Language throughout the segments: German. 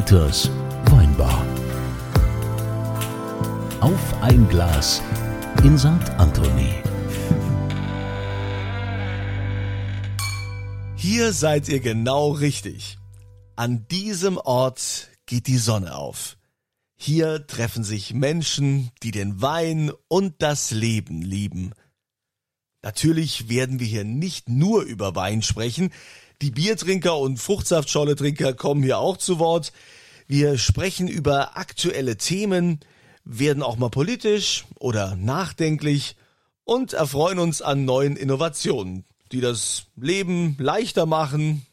Dieters Weinbar. Auf ein Glas in St. Anthony. Hier seid ihr genau richtig. An diesem Ort geht die Sonne auf. Hier treffen sich Menschen, die den Wein und das Leben lieben. Natürlich werden wir hier nicht nur über Wein sprechen. Die Biertrinker und Fruchtsaftschorletrinker kommen hier auch zu Wort. Wir sprechen über aktuelle Themen, werden auch mal politisch oder nachdenklich und erfreuen uns an neuen Innovationen, die das Leben leichter machen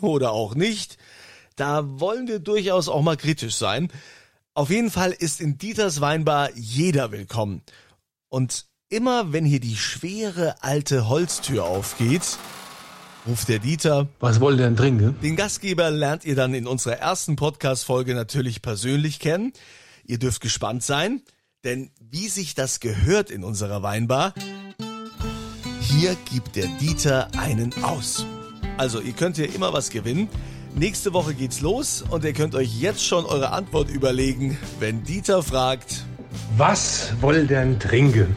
oder auch nicht. Da wollen wir durchaus auch mal kritisch sein. Auf jeden Fall ist in Dieters Weinbar jeder willkommen. Und Immer wenn hier die schwere alte Holztür aufgeht, ruft der Dieter. Was wollt ihr denn trinken? Den Gastgeber lernt ihr dann in unserer ersten Podcast-Folge natürlich persönlich kennen. Ihr dürft gespannt sein, denn wie sich das gehört in unserer Weinbar, hier gibt der Dieter einen aus. Also ihr könnt hier immer was gewinnen. Nächste Woche geht's los und ihr könnt euch jetzt schon eure Antwort überlegen, wenn Dieter fragt, was wollt ihr denn trinken?